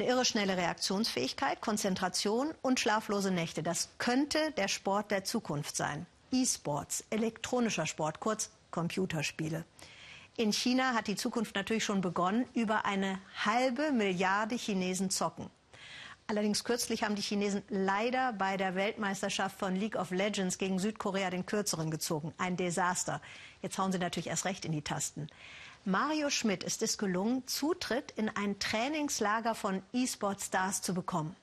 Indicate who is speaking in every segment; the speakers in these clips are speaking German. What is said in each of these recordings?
Speaker 1: Eine irre schnelle Reaktionsfähigkeit, Konzentration und schlaflose Nächte. Das könnte der Sport der Zukunft sein. E-Sports, elektronischer Sport, kurz Computerspiele. In China hat die Zukunft natürlich schon begonnen. Über eine halbe Milliarde Chinesen zocken. Allerdings kürzlich haben die Chinesen leider bei der Weltmeisterschaft von League of Legends gegen Südkorea den Kürzeren gezogen. Ein Desaster. Jetzt hauen sie natürlich erst recht in die Tasten. Mario Schmidt ist es gelungen, Zutritt in ein Trainingslager von E-Sport-Stars zu bekommen.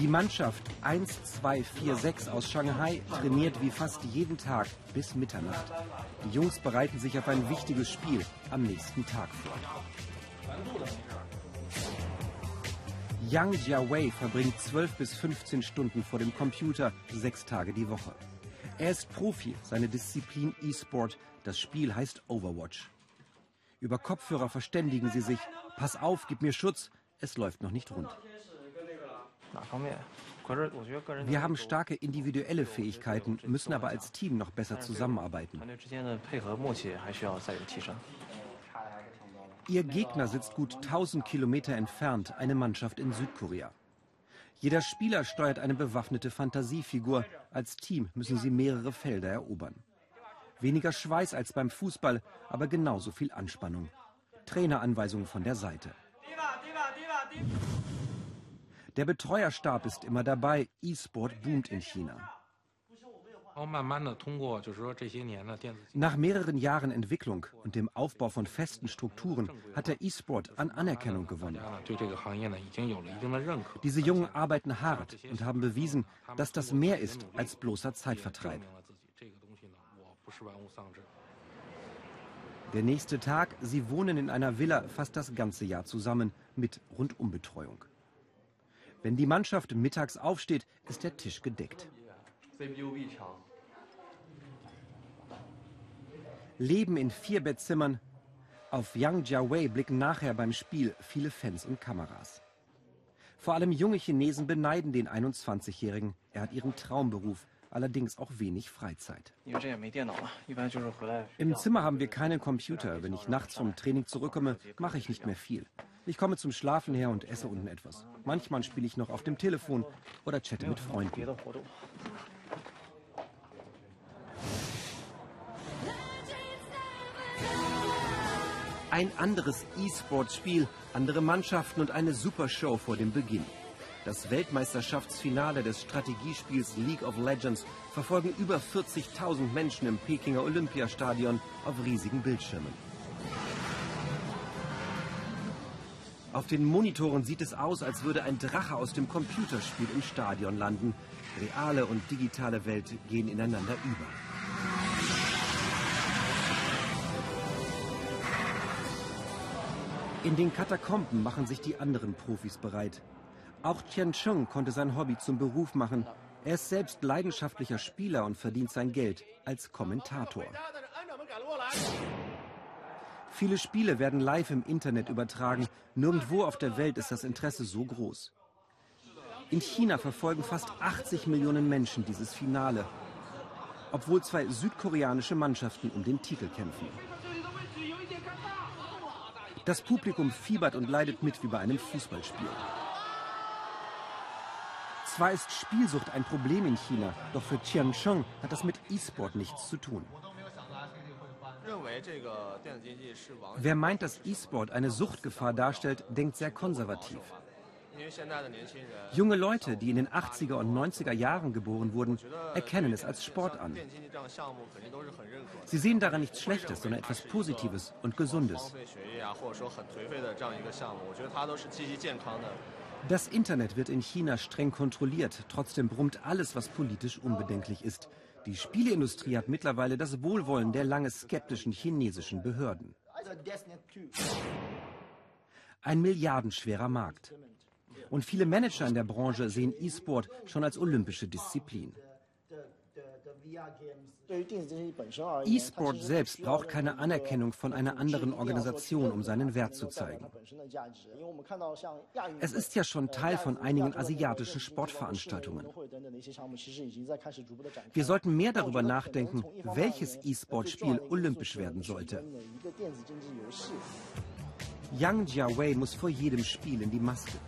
Speaker 2: Die Mannschaft 1246 aus Shanghai trainiert wie fast jeden Tag bis Mitternacht. Die Jungs bereiten sich auf ein wichtiges Spiel am nächsten Tag vor. Yang Jiawei verbringt 12 bis 15 Stunden vor dem Computer, sechs Tage die Woche. Er ist Profi, seine Disziplin E-Sport, das Spiel heißt Overwatch. Über Kopfhörer verständigen sie sich, pass auf, gib mir Schutz, es läuft noch nicht rund. Wir haben starke individuelle Fähigkeiten, müssen aber als Team noch besser zusammenarbeiten. Ihr Gegner sitzt gut 1000 Kilometer entfernt, eine Mannschaft in Südkorea. Jeder Spieler steuert eine bewaffnete Fantasiefigur. Als Team müssen sie mehrere Felder erobern. Weniger Schweiß als beim Fußball, aber genauso viel Anspannung. Traineranweisungen von der Seite. Der Betreuerstab ist immer dabei. E-Sport boomt in China. Nach mehreren Jahren Entwicklung und dem Aufbau von festen Strukturen hat der E-Sport an Anerkennung gewonnen. Diese Jungen arbeiten hart und haben bewiesen, dass das mehr ist als bloßer Zeitvertreib. Der nächste Tag, sie wohnen in einer Villa fast das ganze Jahr zusammen mit Rundumbetreuung. Wenn die Mannschaft mittags aufsteht, ist der Tisch gedeckt. Leben in vier Bettzimmern. Auf Yang Jiawei blicken nachher beim Spiel viele Fans und Kameras. Vor allem junge Chinesen beneiden den 21-Jährigen. Er hat ihren Traumberuf, allerdings auch wenig Freizeit. Im Zimmer haben wir keinen Computer. Wenn ich nachts vom Training zurückkomme, mache ich nicht mehr viel. Ich komme zum Schlafen her und esse unten etwas. Manchmal spiele ich noch auf dem Telefon oder chatte mit Freunden. Ein anderes E-Sport-Spiel, andere Mannschaften und eine Supershow vor dem Beginn. Das Weltmeisterschaftsfinale des Strategiespiels League of Legends verfolgen über 40.000 Menschen im Pekinger Olympiastadion auf riesigen Bildschirmen. Auf den Monitoren sieht es aus, als würde ein Drache aus dem Computerspiel im Stadion landen. Reale und digitale Welt gehen ineinander über. In den Katakomben machen sich die anderen Profis bereit. Auch Tian Cheng konnte sein Hobby zum Beruf machen. Er ist selbst leidenschaftlicher Spieler und verdient sein Geld als Kommentator. Viele Spiele werden live im Internet übertragen. Nirgendwo auf der Welt ist das Interesse so groß. In China verfolgen fast 80 Millionen Menschen dieses Finale, obwohl zwei südkoreanische Mannschaften um den Titel kämpfen. Das Publikum fiebert und leidet mit wie bei einem Fußballspiel. Zwar ist Spielsucht ein Problem in China, doch für Tian Cheng hat das mit E-Sport nichts zu tun. Wer meint, dass E-Sport eine Suchtgefahr darstellt, denkt sehr konservativ. Junge Leute, die in den 80er und 90er Jahren geboren wurden, erkennen es als Sport an. Sie sehen daran nichts Schlechtes, sondern etwas Positives und Gesundes. Das Internet wird in China streng kontrolliert. Trotzdem brummt alles, was politisch unbedenklich ist. Die Spieleindustrie hat mittlerweile das Wohlwollen der lange skeptischen chinesischen Behörden. Ein milliardenschwerer Markt. Und viele Manager in der Branche sehen E-Sport schon als olympische Disziplin. E-Sport selbst braucht keine Anerkennung von einer anderen Organisation, um seinen Wert zu zeigen. Es ist ja schon Teil von einigen asiatischen Sportveranstaltungen. Wir sollten mehr darüber nachdenken, welches E-Sport-Spiel olympisch werden sollte. Yang Jiawei muss vor jedem Spiel in die Maske.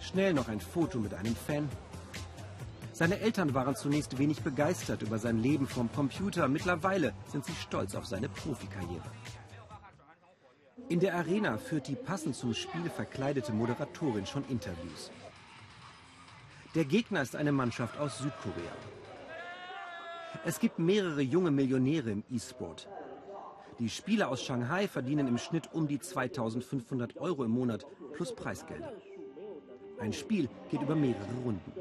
Speaker 2: Schnell noch ein Foto mit einem Fan. Seine Eltern waren zunächst wenig begeistert über sein Leben vom Computer. Mittlerweile sind sie stolz auf seine Profikarriere. In der Arena führt die passend zum Spiel verkleidete Moderatorin schon Interviews. Der Gegner ist eine Mannschaft aus Südkorea. Es gibt mehrere junge Millionäre im E-Sport. Die Spieler aus Shanghai verdienen im Schnitt um die 2500 Euro im Monat plus Preisgelder. Ein Spiel geht über mehrere Runden.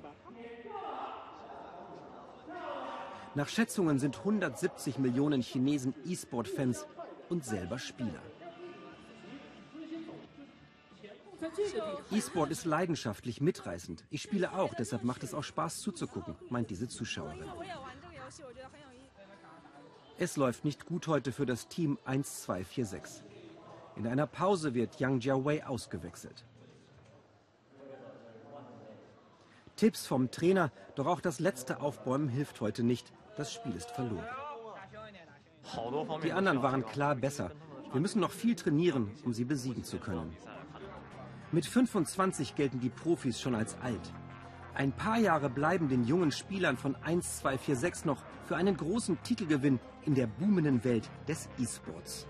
Speaker 2: Nach Schätzungen sind 170 Millionen Chinesen E-Sport-Fans und selber Spieler. E-Sport ist leidenschaftlich mitreißend. Ich spiele auch, deshalb macht es auch Spaß zuzugucken, meint diese Zuschauerin. Es läuft nicht gut heute für das Team 1246. In einer Pause wird Yang Jiawei ausgewechselt. Tipps vom Trainer, doch auch das letzte Aufbäumen hilft heute nicht. Das Spiel ist verloren. Die anderen waren klar besser. Wir müssen noch viel trainieren, um sie besiegen zu können. Mit 25 gelten die Profis schon als alt. Ein paar Jahre bleiben den jungen Spielern von 1, 2, 4, 6 noch für einen großen Titelgewinn in der boomenden Welt des E-Sports.